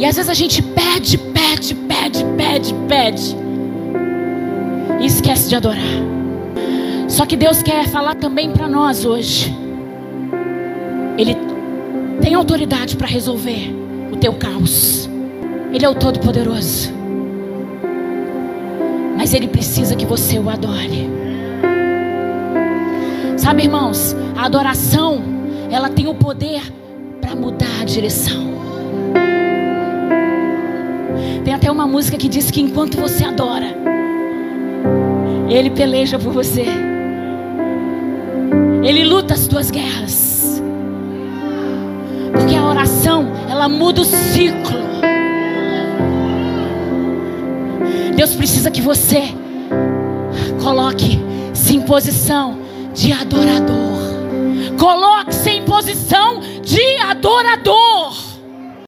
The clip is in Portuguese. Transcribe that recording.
E às vezes a gente pede, pede, pede, pede, pede. E esquece de adorar. Só que Deus quer falar também para nós hoje. Ele tem autoridade para resolver o teu caos. Ele é o Todo-Poderoso. Mas Ele precisa que você o adore. Sabe, irmãos, a adoração, ela tem o poder para mudar a direção. Tem até uma música que diz que enquanto você adora, Ele peleja por você. Ele luta as tuas guerras. Porque a oração, ela muda o ciclo. Deus precisa que você coloque-se em posição de adorador. Coloque-se